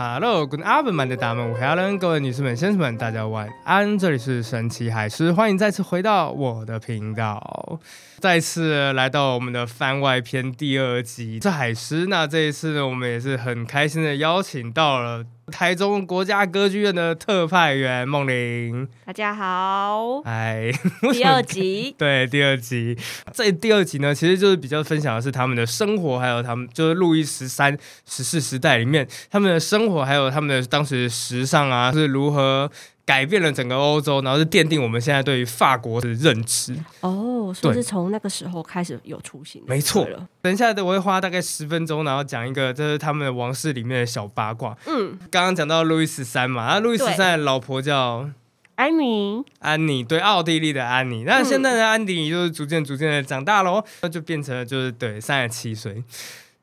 Hello，Good afternoon，大们午安，各位女士们、先生们，大家晚安。这里是神奇海狮，欢迎再次回到我的频道，再次来到我们的番外篇第二集。这海狮，那这一次呢，我们也是很开心的邀请到了台中国家歌剧院的特派员梦玲。大家好，哎，第二集，对，第二集。这第二集呢，其实就是比较分享的是他们的生活，还有他们就是路易十三十四时代里面他们的生活，还有他们的当时时尚啊，是如何改变了整个欧洲，然后是奠定我们现在对于法国的认知。哦，所以是从那个时候开始有出行，没错。等一下，我会花大概十分钟，然后讲一个，这是他们的王室里面的小八卦。嗯，刚刚讲到路易十三嘛，那路易十三的老婆叫。安妮，安妮对奥地利的安妮，那现在的安妮就是逐渐逐渐的长大喽，那就变成了就是对三十七岁，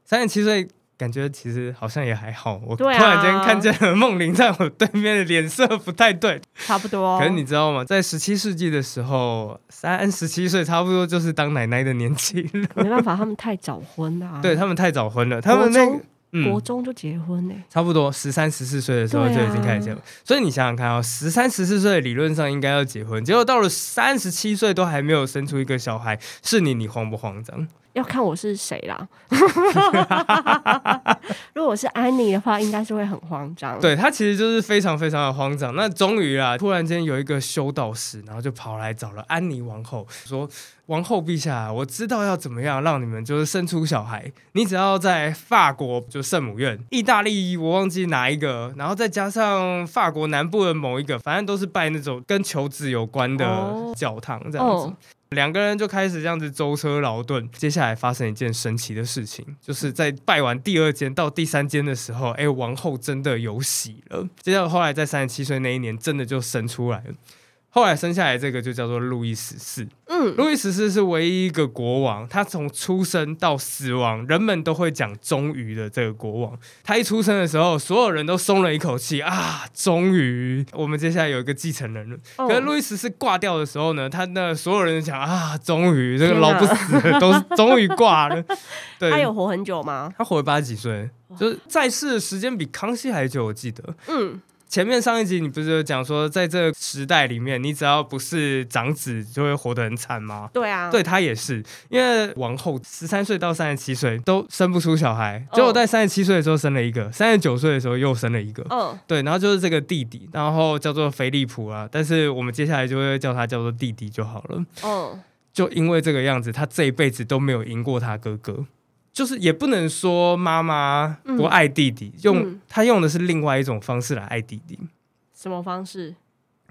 三十七岁感觉其实好像也还好。我突然间看见了梦玲在我对面的脸色不太对，差不多。可是你知道吗？在十七世纪的时候，三十七岁差不多就是当奶奶的年纪了。没办法，他们太早婚了。对他们太早婚了，他们那。国中就结婚呢，差不多十三十四岁的时候就已经开始结婚，所以你想想看啊，十三十四岁理论上应该要结婚，结果到了三十七岁都还没有生出一个小孩，是你你慌不慌张？要看我是谁啦。如果我是安妮的话，应该是会很慌张。对他其实就是非常非常的慌张。那终于啊，突然间有一个修道士，然后就跑来找了安妮王后，说：“王后陛下，我知道要怎么样让你们就是生出小孩。你只要在法国就圣母院，意大利我忘记哪一个，然后再加上法国南部的某一个，反正都是拜那种跟求子有关的教堂这样子。”两个人就开始这样子舟车劳顿。接下来发生一件神奇的事情，就是在拜完第二间到第三间的时候，哎，王后真的有喜了。接着后来在三十七岁那一年，真的就生出来了。后来生下来这个就叫做路易十四。嗯，路易十四是唯一一个国王，他从出生到死亡，人们都会讲终于的这个国王。他一出生的时候，所有人都松了一口气啊，终于我们接下来有一个继承人了。可是路易十四挂掉的时候呢，他那所有人讲啊，终于这个老不死都终于挂了。对，他有活很久吗？他活了八十几岁，就是在世的时间比康熙还久，我记得。嗯。前面上一集你不是有讲说，在这个时代里面，你只要不是长子，就会活得很惨吗？对啊，对他也是，因为王后十三岁到三十七岁都生不出小孩，结果在三十七岁的时候生了一个，三十九岁的时候又生了一个。嗯，对，然后就是这个弟弟，然后叫做菲利普啊，但是我们接下来就会叫他叫做弟弟就好了。嗯，就因为这个样子，他这一辈子都没有赢过他哥哥。就是也不能说妈妈不爱弟弟，用他用的是另外一种方式来爱弟弟。什么方式？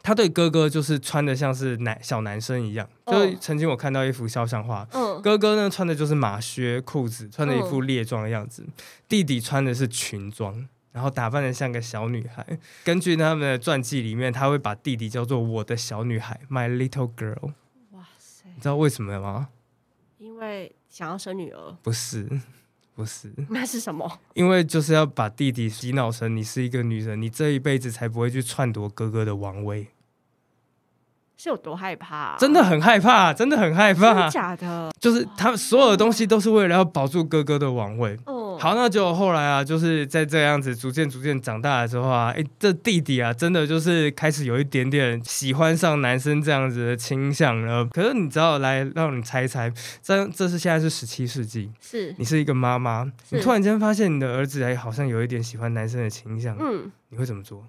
他对哥哥就是穿的像是男小男生一样。就是曾经我看到一幅肖像画，哥哥呢穿的就是马靴裤子，穿的一副猎装的样子；弟弟穿的是裙装，然后打扮的像个小女孩。根据他们的传记里面，他会把弟弟叫做我的小女孩，My little girl。哇塞！你知道为什么吗？因为。想要生女儿？不是，不是，那是什么？因为就是要把弟弟洗脑成你是一个女人，你这一辈子才不会去篡夺哥哥的王位。是有多害怕？真的很害怕，真的很害怕。假的，就是他所有的东西都是为了要保住哥哥的王位。哦，好，那就后来啊，就是在这样子逐渐逐渐长大的时候啊，哎，这弟弟啊，真的就是开始有一点点喜欢上男生这样子的倾向了。可是你知道，来让你猜一猜，这这是现在是十七世纪，是你是一个妈妈，你突然间发现你的儿子哎，好像有一点喜欢男生的倾向，嗯，你会怎么做？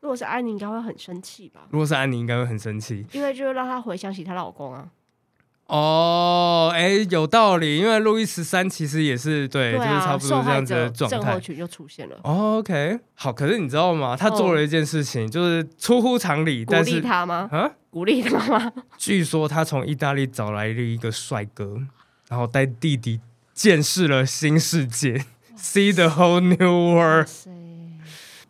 如果是安妮，应该会很生气吧？如果是安妮，应该会很生气，因为就是让她回想起她老公啊。哦，哎，有道理，因为路易十三其实也是对，就是差不多这样子的状态，群就出现了。OK，好，可是你知道吗？他做了一件事情，就是出乎常理，但是他吗？啊，鼓励他吗？据说他从意大利找来了一个帅哥，然后带弟弟见识了新世界，See the whole new world。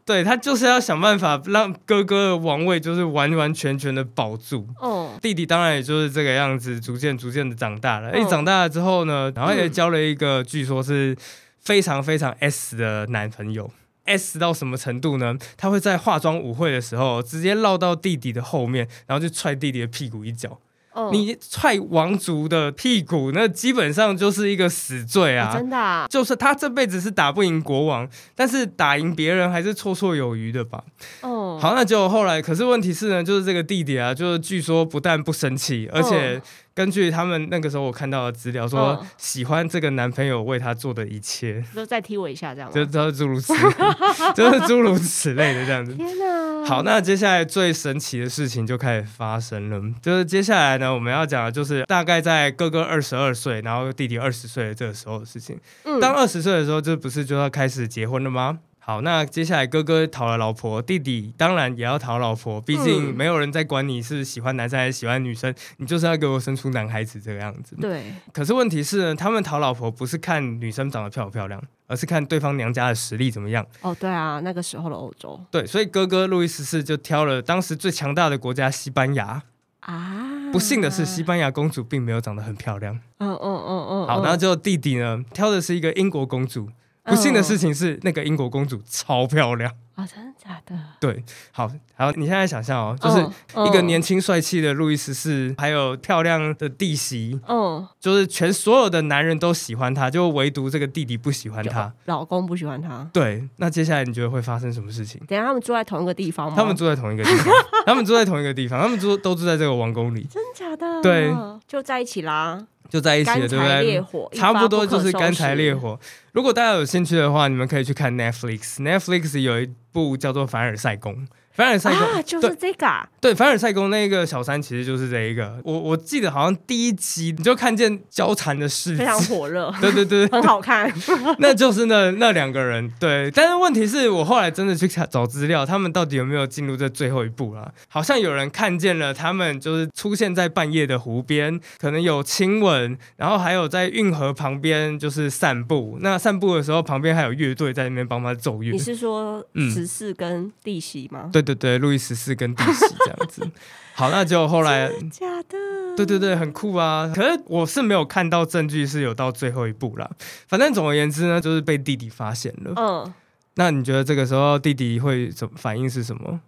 对他就是要想办法让哥哥的王位就是完完全全的保住。哦，弟弟当然也就是这个样子，逐渐逐渐的长大了。一长大了之后呢，然后也交了一个据说是非常非常 S 的男朋友。S 到什么程度呢？他会在化妆舞会的时候直接绕到弟弟的后面，然后就踹弟弟的屁股一脚。哦你踹王族的屁股，那基本上就是一个死罪啊。哦真的啊，就是他这辈子是打不赢国王，但是打赢别人还是绰绰有余的吧。哦，好，那就后来，可是问题是呢，就是这个弟弟啊，就是据说不但不生气，而且根据他们那个时候我看到的资料说，嗯喜欢这个男朋友为他做的一切，就再踢我一下这样吗。就都是诸如此，就是诸如此类的这样子。天哪！好，那接下来最神奇的事情就开始发生了，就是接下来呢，我们要讲的就是大概在哥哥二十二岁，然后弟弟二十岁的这个时候的事情。嗯当二十岁的时候，这不是就要开始结婚了吗？好，那接下来哥哥讨了老婆，弟弟当然也要讨老婆，毕竟嗯没有人在管你是喜欢男生还是喜欢女生，你就是要给我生出男孩子这个样子。对，可是问题是呢，他们讨老婆不是看女生长得漂不漂亮，而是看对方娘家的实力怎么样。哦，对啊，那个时候的欧洲对，所以哥哥路易十四就挑了当时最强大的国家西班牙。啊，不幸的是，西班牙公主并没有长得很漂亮。嗯嗯嗯嗯，好，嗯然后就弟弟呢挑的是一个英国公主。不幸的事情是，那个英国公主超漂亮。啊，真的假的？对，好，好，你现在想象哦，就是嗯一个年轻帅气的路易十四，还有漂亮的弟媳，嗯，就是全所有的男人都喜欢她，就唯独这个弟弟不喜欢她。老公不喜欢她。对，那接下来你觉得会发生什么事情？等下他们住在同一个地方吗？他们住在同一个地方，他们住在同一个地方，他们住都住在这个王宫里，真的假的？对，就在一起啦，就在一起了，对不对？差不多就是干柴烈火。火。如果大家有兴趣的话，你们可以去看 Netflix，Netflix 有一部叫做《凡尔赛宫》。凡尔赛宫、啊，就是这个啊，对，凡尔赛宫那个小三其实就是这一个。我我记得好像第一集你就看见交缠的事非常，火热，对对对，很好看。那就是那那两个人。对，但是问题是我后来真的去看找资料，他们到底有没有进入这最后一步啊？好像有人看见了他们就是出现在半夜的湖边，可能有亲吻，然后还有在运河旁边就是散步。那散步的时候，旁边还有乐队在那边帮他奏乐你。是说嗯十四跟弟媳吗？对对对，路易十四跟弟媳这样子。好，那就后来假的？对对对，很酷啊！可是我是没有看到证据是有到最后一步啦。反正总而言之呢，就是被弟弟发现了。嗯，那你觉得这个时候弟弟会怎么反应是什么？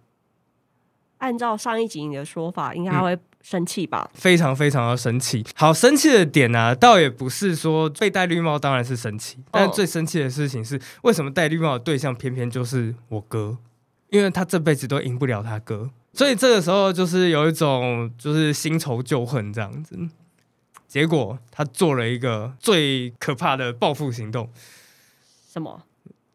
按照上一集你的说法，应该嗯会生气吧？非常非常的生气。好，生气的点呢、啊，倒也不是说被戴绿帽，当然是生气，但最生气的事情是，为什么戴绿帽的对象偏偏就是我哥？因为他这辈子都赢不了他哥，所以这个时候就是有一种就是新仇旧恨这样子。结果他做了一个最可怕的报复行动，什么？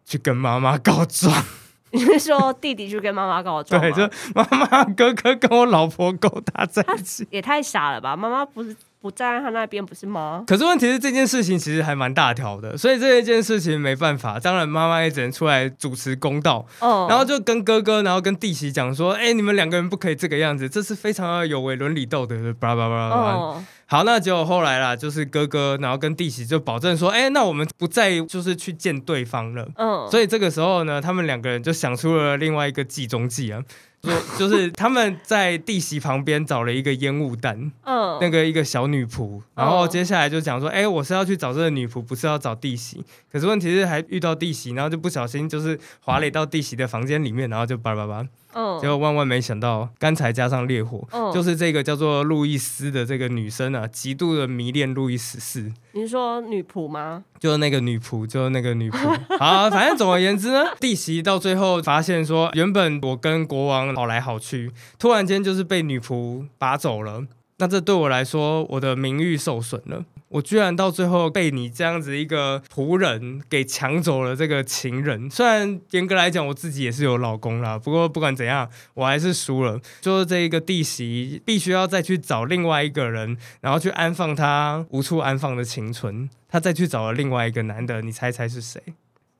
去跟妈妈告状。你是说弟弟去跟妈妈告状吗？对，就妈妈哥哥跟我老婆勾搭在一起。也太傻了吧！妈妈不是不站在他那边，不是吗？可是问题是这件事情其实还蛮大条的，所以这一件事情没办法，当然妈妈也只能出来主持公道，哦，然后就跟哥哥，然后跟弟媳讲说，哎、你们两个人不可以这个样子，这是非常有违伦理道德的，巴拉巴拉巴拉。哦，好，那结果后来啦，就是哥哥，然后跟弟媳就保证说，哎、那我们不再就是去见对方了。嗯，所以这个时候呢，他们两个人就想出了另外一个计中计啊，就就是他们在弟媳旁边找了一个烟雾弹，嗯，那个一个小女仆，然后接下来就讲说，哎、我是要去找这个女仆，不是要找弟媳。可是问题是还遇到弟媳，然后就不小心就是滑垒到弟媳的房间里面，然后就叭叭叭，嗯，结果万万没想到，刚才加上烈火，嗯就是这个叫做路易斯的这个女生啊，极度的迷恋路易十四。你是说女仆吗？就是那个女仆，就是那个女仆。好，反正总而言之呢，弟媳到最后发现说，原本我跟国王好来好去，突然间就是被女仆拔走了。那这对我来说，我的名誉受损了。我居然到最后被你这样子一个仆人给抢走了这个情人。虽然严格来讲，我自己也是有老公啦，不过不管怎样，我还是输了。就是这一个弟媳必须要再去找另外一个人，然后去安放她无处安放的青春。她再去找了另外一个男的，你猜猜是谁？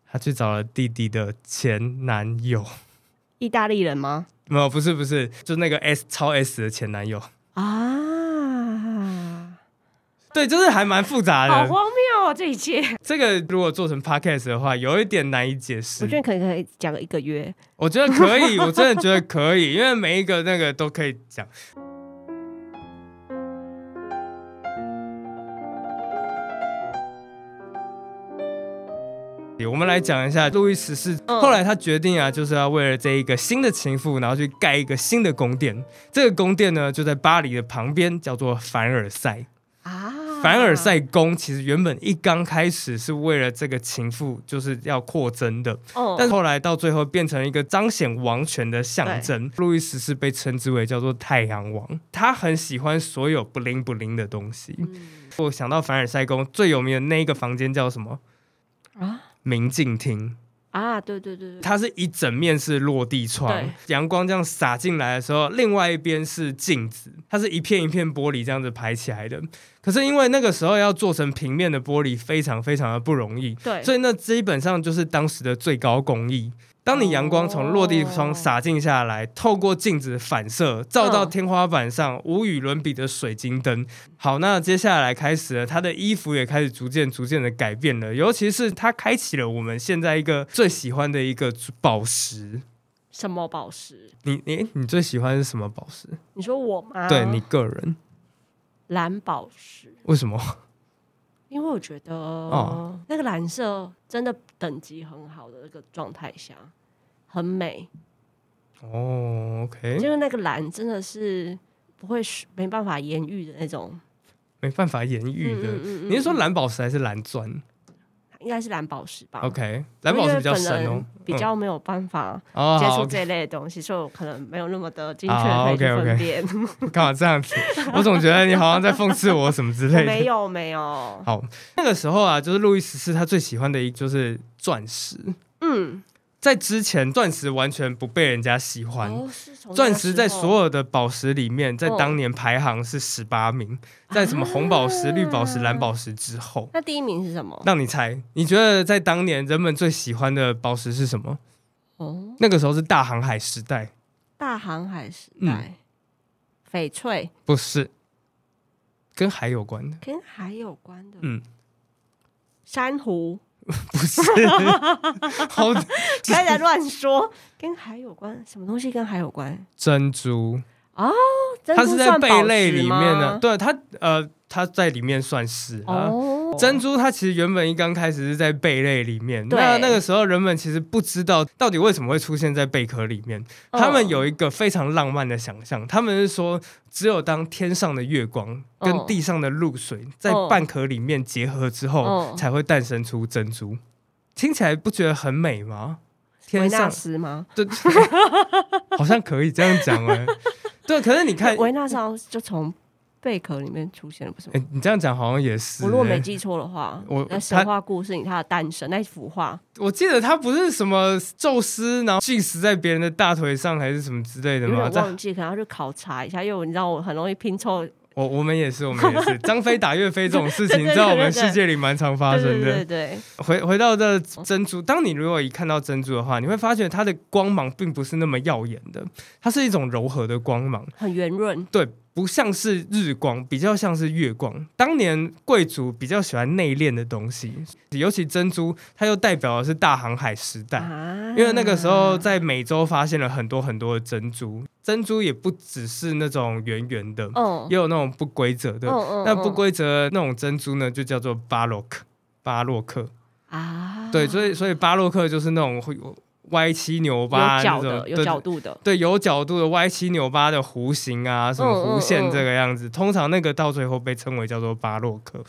她去找了弟弟的前男友。意大利人吗？没有，不是不是，就那个 S 超 S 的前男友。啊，对，就是还蛮复杂的。好荒谬哦！这一切，这个如果做成 podcast 的话，有一点难以解释我觉。得可以可以讲个一个月。我觉得可以，我真的觉得可以，因为每一个那个都可以讲。我们来讲一下路易十四，嗯后来他决定啊，就是要为了这一个新的情妇，然后去盖一个新的宫殿。这个宫殿呢，就在巴黎的旁边，叫做凡尔赛。啊，凡尔赛宫其实原本一刚开始是为了这个情妇，就是要扩增的，哦，但是后来到最后变成一个彰显王权的象征。路易十四被称之为叫做太阳王，他很喜欢所有不灵不灵的东西。嗯我想到凡尔赛宫最有名的那一个房间叫什么？啊明镜厅。啊，对对对对，它是一整面是落地窗对，阳光这样洒进来的时候，另外一边是镜子，它是一片一片玻璃这样子排起来的。可是因为那个时候要做成平面的玻璃，非常非常的不容易，对，所以那基本上就是当时的最高工艺。当你阳光从落地窗洒进下来，透过镜子反射，照到嗯天花板上，无与伦比的水晶灯。好，那接下来开始了，他的衣服也开始逐渐逐渐的改变了，尤其是他开启了我们现在一个最喜欢的一个宝石。什么宝石？你你你最喜欢是什么宝石？你说我吗？对你个人蓝宝石，为什么？因为我觉得、哦那个蓝色真的等级很好的那个状态下，很美，哦，OK，就是那个蓝真的是不会没办法言喻的那种。没办法言喻的。嗯嗯嗯你是说蓝宝石还是蓝钻应该是蓝宝石吧？OK，蓝宝石比较深哦比较没有办法接触这一类的东西，所以我可能没有那么的精确好的分辨。干嘛这样子？我总觉得你好像在讽刺我什么之类的。没有没有，好，那个时候啊，就是路易十四他最喜欢的一就是钻石。嗯，在之前，钻石完全不被人家喜欢。钻石在所有的宝石里面，在哦当年排行是十八名，在什么红宝石、绿宝石、蓝宝石之后。那第一名是什么？让你猜，你觉得在当年人们最喜欢的宝石是什么？哦，那个时候是大航海时代，大航海时嗯。代，翡翠。不是，跟海有关的。跟海有关的，嗯，珊瑚，不是，好开始乱说，跟海有关，什么东西跟海有关？珍珠。啊，珍它是在贝类里面的，对它呃，它在里面算是啊。哦，珍珠它其实原本一刚开始是在贝类里面，那那个时候人们其实不知道到底为什么会出现在贝壳里面。嗯他们有一个非常浪漫的想象，他们是说只有当天上的月光跟嗯地上的露水在嗯蚌壳里面结合之后，嗯才会诞生出珍珠。听起来不觉得很美吗？维纳天上斯吗？对，好像可以这样讲哎。对，可是你看，维纳斯就从贝壳里面出现了，不是吗？哎、你这样讲好像也是、我如果没哎记错的话，我那神话故事里它的诞生那幅画，我记得他不是什么宙斯，然后系死在别人的大腿上，还是什么之类的有吗？忘记，可能要去考察一下，因为你知道我很容易拼凑。我我们也是，我们也是，张飞打岳飞这种事情，对对对在我们世界里蛮常发对生的。对对对，回回到这珍珠，当你如果一看到珍珠的话，你会发现它的光芒并不是那么耀眼的，它是一种柔和的光芒，很圆润。对，不像是日光，比较像是月光。当年贵族比较喜欢内敛的东西，尤其珍珠，它又代表的是大航海时代。啊因为那个时候在美洲发现了很多很多的珍珠，珍珠也不只是那种圆圆的，嗯也有那种不规则的。那不规则那种珍珠呢，就叫做巴洛克。巴洛克，啊，对，所以所以巴洛克就是那种会有歪七扭八，有角的，有角度的，对，有角度的歪七扭八的弧形啊，什么弧线嗯这个样子，通常那个到最后被称为叫做巴洛克。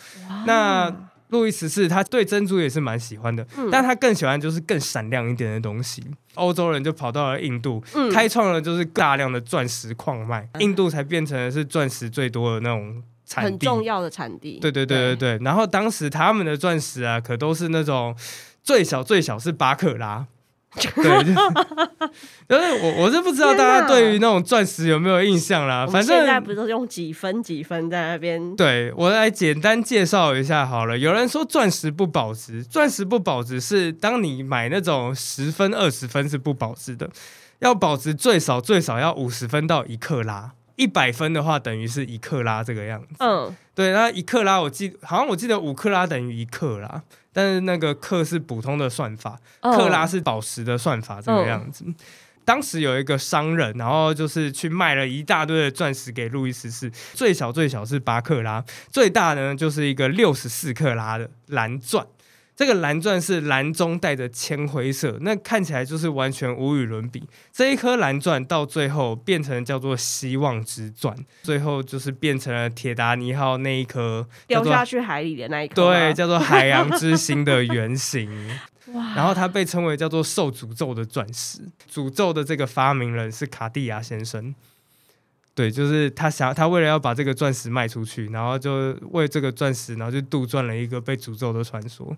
那路易十四他对珍珠也是蛮喜欢的，嗯但他更喜欢就是更闪亮一点的东西。欧洲人就跑到了印度，嗯开创了就是大量的钻石矿脉，印度才变成了是钻石最多的那种产地。很重要的产地。对对对对对。然后当时他们的钻石啊，可都是那种最小最小是八克拉。对，就就是我我是不知道大家对于那种钻石有没有印象啦，反现在不正。是用几分几分在那边？对我来简单介绍一下好了。有人说钻石不保值，钻石不保值是当你买那种十分、二十分是不保值的，要保值最少最少要五十分到一克拉，一百分的话等于是一克拉这个样子。嗯，对，那一克拉我记好像我记得五克拉等于一克拉，但是那个克是普通的算法，嗯克拉是宝石的算法这个样子。当时有一个商人，然后就是去卖了一大堆的钻石给路易十四，最小最小是八克拉，最大呢就是一个六十四克拉的蓝钻。这个蓝钻是蓝中带着铅灰色，那看起来就是完全无与伦比。这一颗蓝钻到最后变成叫做希望之钻，最后就是变成了铁达尼号那一颗掉下去海里的那一颗对，叫做海洋之心的原型。哇，然后它被称为叫做受诅咒的钻石。诅咒的这个发明人是卡地亚先生。对，就是他想，他为了要把这个钻石卖出去，然后就为这个钻石，然后就杜撰了一个被诅咒的传说。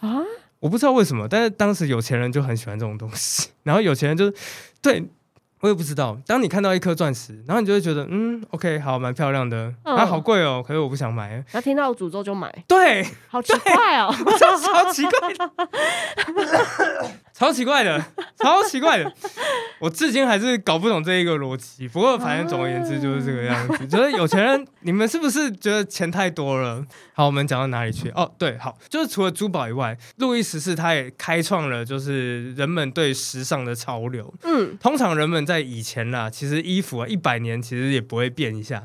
啊，我不知道为什么，但是当时有钱人就很喜欢这种东西。然后有钱人就是，对我也不知道。当你看到一颗钻石，然后你就会觉得，嗯，OK，好，蛮漂亮的，嗯啊，好贵哦，可是我不想买。然后听到诅咒就买，对，好奇怪哦。超超奇怪的，超奇怪的，超奇怪的。我至今还是搞不懂这一个逻辑。不过反正总而言之就是这个样子。就是有钱人，你们是不是觉得钱太多了？好，我们讲到哪里去？哦，对，好，就是除了珠宝以外，路易十四他也开创了就是人们对时尚的潮流。嗯，通常人们在以前啦，其实衣服啊一百年其实也不会变一下。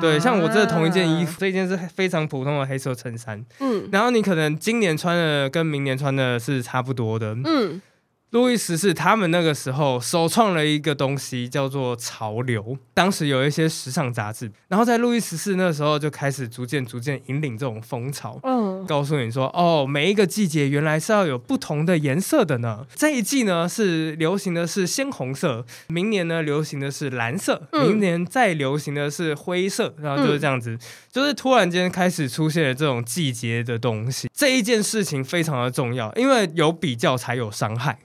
对，啊像我这同一件衣服，这件是非常普通的黑色衬衫，嗯。然后你可能今年穿的跟明年穿的是差不多的。嗯，路易十四他们那个时候首创了一个东西叫做潮流，当时有一些时尚杂志，然后在路易十四那时候就开始逐渐逐渐引领这种风潮。嗯，告诉你说，哦，每一个季节原来是要有不同的颜色的呢。这一季呢是流行的是鲜红色，明年呢流行的是蓝色，嗯明年再流行的是灰色，然后就是这样子，就是突然间开始出现了这种季节的东西。这一件事情非常的重要，因为有比较才有伤害。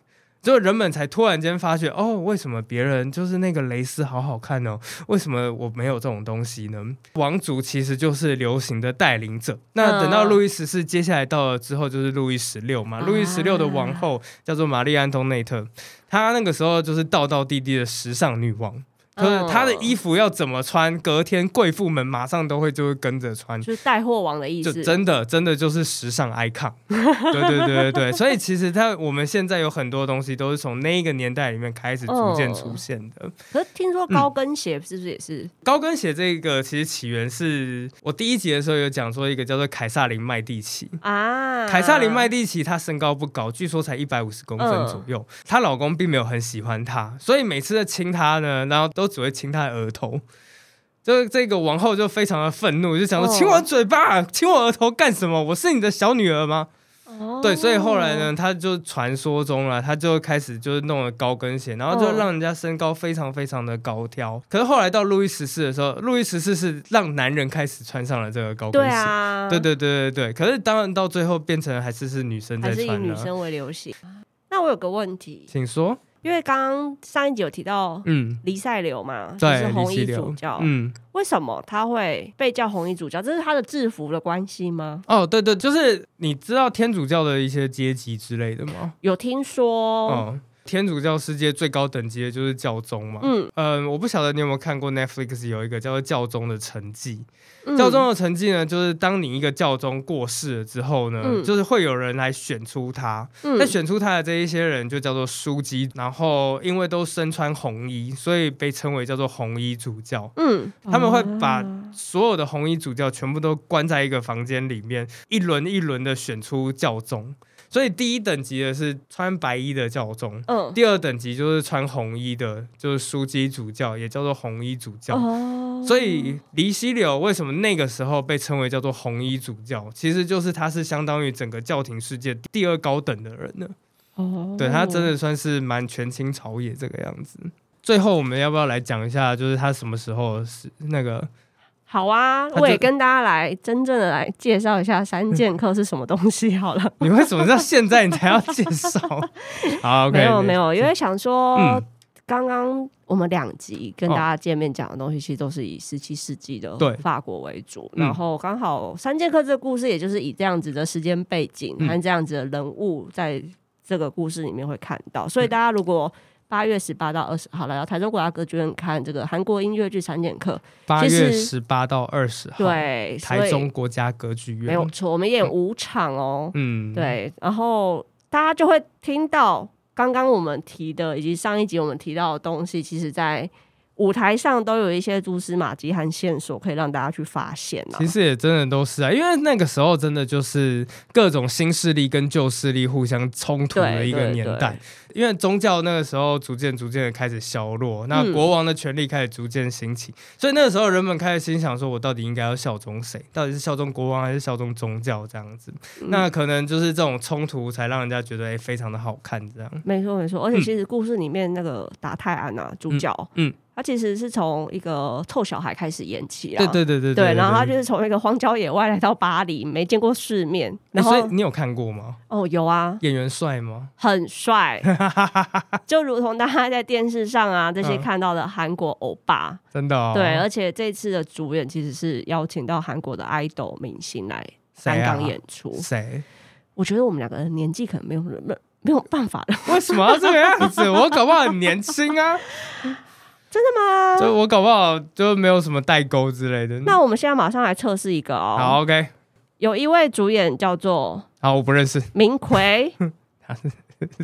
就人们才突然间发觉，哦，为什么别人就是那个蕾丝好好看哦？为什么我没有这种东西呢？王族其实就是流行的带领者。那等到路易十四接下来到了之后，就是路易十六嘛。啊路易十六的王后叫做玛丽安东内特，她那个时候就是道道地地的时尚女王。就是她的衣服要怎么穿，隔天贵妇们马上都会就会跟着穿，就是带货王的意思就思。真的真的就是时尚 icon，对对对对对，所以其实它我们现在有很多东西都是从那一个年代里面开始逐渐出现的。可是听说高跟鞋是不是也是？高跟鞋这个其实起源是我第一集的时候有讲说一个叫做凯撒琳麦蒂奇。啊，凯撒琳麦蒂奇她身高不高，据说才一百五十公分左右。她老公并没有很喜欢她，所以每次在亲她呢，然后都只会亲她的额头。这这个王后就非常的愤怒，就想说：“哦亲我嘴巴，亲我额头干什么？我是你的小女儿吗？”哦对，所以后来呢，他就传说中了，他就开始就是弄了高跟鞋，然后就嗯让人家身高非常非常的高挑。可是后来到路易十四的时候，路易十四是让男人开始穿上了这个高跟对鞋。啊，对对对对对，可是当然到最后变成还是是女生还是以在穿了。女生为流行。那我有个问题，请说，因为刚刚上一集有提到嗯，黎塞留嘛，就，是红衣主教，嗯，为什么他会被叫红衣主教？这是他的制服的关系吗？哦，对对，就是你知道天主教的一些阶级之类的吗？有听说，哦，天主教世界最高等级的就是教宗嘛。嗯，嗯，我不晓得你有没有看过 Netflix 有一个叫做教宗的成绩。嗯教宗的成绩呢，就是当你一个教宗过世了之后呢，嗯就是会有人来选出他。嗯在选出他的这一些人就叫做枢机，然后因为都身穿红衣，所以被称为叫做红衣主教。嗯，他们会把啊所有的红衣主教全部都关在一个房间里面，一轮一轮的选出教宗。所以第一等级的是穿白衣的教宗，嗯第二等级就是穿红衣的，就是枢机主教，也叫做红衣主教。哦，所以黎西柳为什么那个时候被称为叫做红衣主教，其实就是他是相当于整个教廷世界第二高等的人呢。哦，对他真的算是蛮权倾朝野这个样子。最后我们要不要来讲一下，就是他什么时候是那个？好啊，我也跟大家来真正的来介绍一下三剑客是什么东西好了。你为什么到现在你才要介绍？没有没有，因为想说嗯，刚刚我们两集跟哦大家见面讲的东西，其实都是以十七世纪的法国为主，嗯然后刚好三剑客这个故事，也就是以这样子的时间背景嗯和这样子的人物，在这个故事里面会看到。嗯所以大家如果八月十八到二十号来到台中国家歌剧院看这个韩国音乐剧《三剑客八月十八到二十》，号，，对，台中国家歌剧院没有错，我们演五场哦。嗯，，对，然后大家就会听到刚刚我们提的，以及上一集我们提到的东西，其实在舞台上都有一些蛛丝马迹和线索可以让大家去发现啊其。实也真的都是啊，因为那个时候真的就是各种新势力跟旧势力互相冲突的一个年代。因为宗教那个时候逐渐逐渐的开始消弱，那嗯国王的权力开始逐渐兴起，所以那个时候人们开始心想说，我到底应该要效忠谁？到底是效忠国王还是效忠宗教这样子？嗯那可能就是这种冲突才让人家觉得哎、非常的好看这样。没错没错，而且其实故事里面那个达泰安啊，主角，嗯嗯他其实是从一个臭小孩开始演起啊。对对对对对，然后他就是从一个荒郊野外来到巴黎，没见过世面，哎然后所以你有看过吗？哦有啊，演员帅吗？很帅，就如同大家在电视上啊这些嗯看到的韩国欧巴，真的、哦？对，而且这次的主演其实是邀请到韩国的 idol 明星来香港演出。谁？我觉得我们两个人年纪可能没有没没有办法了，为什么要这个样子？我搞不好很年轻啊，真的吗？就我搞不好就没有什么代沟之类的。那我们现在马上来测试一个哦。好，OK，有一位主演叫做好，我不认识，明奎，他是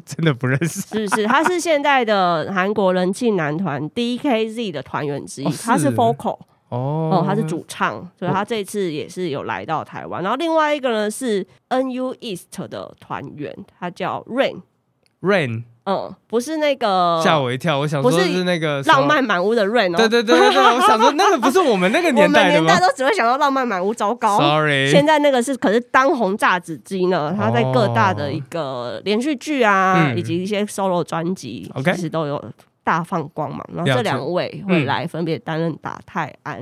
真的不认识。是是？他是现在的韩国人气男团 DKZ 的团员之一，哦是他是 Focal 哦哦，他是主唱，所以他这次也是有来到台湾。然后另外一个呢是 NU East 的团员，他叫 Rain，Rain，嗯，不是那个吓我一跳，我想说不是是那个浪漫满屋的 Rain 哦，对对对对对，我 想说那个不是我们那个我们年代的吗？年代都只会想到浪漫满屋，糟糕。？Sorry，现在那个是可是当红炸子鸡呢，他在各大的一个连续剧啊，嗯。以及一些 solo 专辑 OK 其实都有大放光芒。然后了解。这两位会来分别担任打泰安，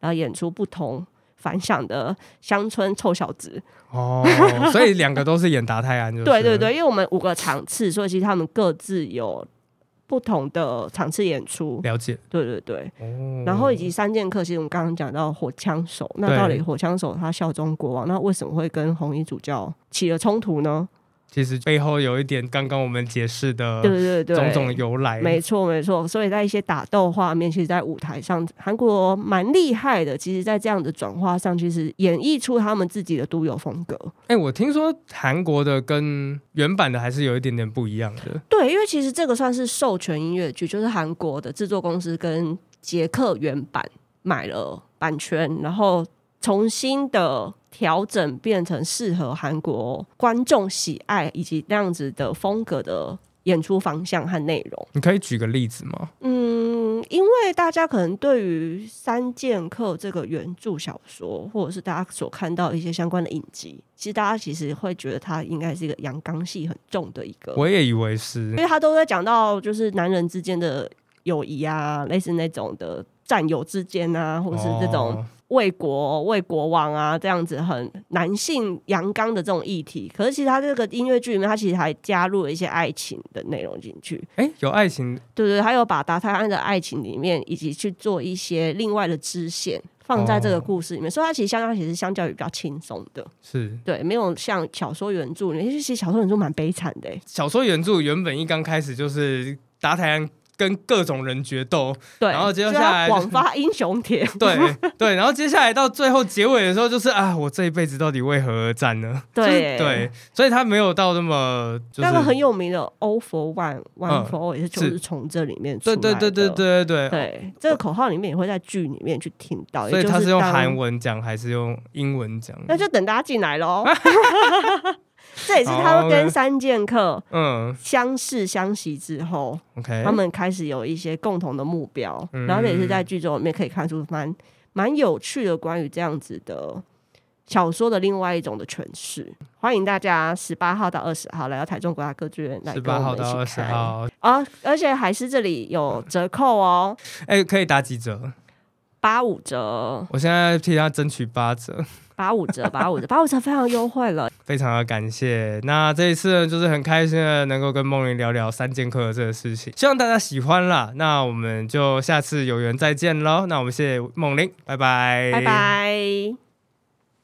然后演出不同反响的乡村臭小子。哦，所以两个都是演达泰安，就是 对对对，因为我们五个场次，所以其实他们各自有不同的场次演出。了解。对对对，哦，然后以及三剑客，其实我们刚刚讲到火枪手，那到底火枪手他效忠国王，那为什么会跟红衣主教起了冲突呢？其实背后有一点刚刚我们解释的对对对，种种由来。没错没错。所以在一些打斗画面，其实，在舞台上，韩国蛮厉害的。其实，在这样的转化上，其实演绎出他们自己的独有风格。哎，我听说韩国的跟原版的还是有一点点不一样的。对，因为其实这个算是授权音乐剧，就是韩国的制作公司跟捷克原版买了版权，然后重新的调整，变成适合韩国观众喜爱以及那样子的风格的演出方向和内容。你可以举个例子吗？嗯，因为大家可能对于《三剑客》这个原著小说，或者是大家所看到一些相关的影集，其实大家其实会觉得它应该是一个阳刚系很重的一个我也以为是因为他都在讲到就是男人之间的友谊啊，类似那种的战友之间啊，或者是这种哦为国为国王啊这样子很男性阳刚的这种议题。可是其实他这个音乐剧里面，他其实还加入了一些爱情的内容进去，哎，有爱情？对对，还有把达泰安的爱情里面，以及去做一些另外的支线。放在这个哦故事里面，所以它其实相当其实相较于比较轻松的，是。对，没有像小说原著里面，其实小说原著蛮悲惨的、欸，小说原著原本一刚开始就是达泰安跟各种人决斗，对，然后接下来广发英雄帖，对对，然后接下来到最后结尾的时候，就是啊，我这一辈子到底为何而战呢？就 是对对，所以他没有到那么就是那个很有名的 “all for one”，“one 嗯 for all” 也是就是是从这里面出对来的。对对对对对对，对这个口号里面也会在剧里面去听到，所以他是用韩，文讲还是用英文讲？那就等大家进来喽。这也是他好们跟三剑客嗯。相识相惜之后，，OK，他们开始有一些共同的目标，嗯。然后这也是在剧中里面可以看出蛮蛮有趣的关于这样子的小说的另外一种的诠释。欢迎大家十八号到二十号来到台中国家歌剧院来十跟我八号到二们一起看十号，啊！而且还是这里有折扣哦，哎，可以打几折？八五折，我现在替他争取八折，八五折，八五折，八五折非常优惠了。非常的感谢。那这一次呢，就是很开心的能够跟梦玲聊聊三剑客的这个事情，希望大家喜欢啦。那我们就下次有缘再见喽。那我们谢谢梦玲，拜拜，拜拜。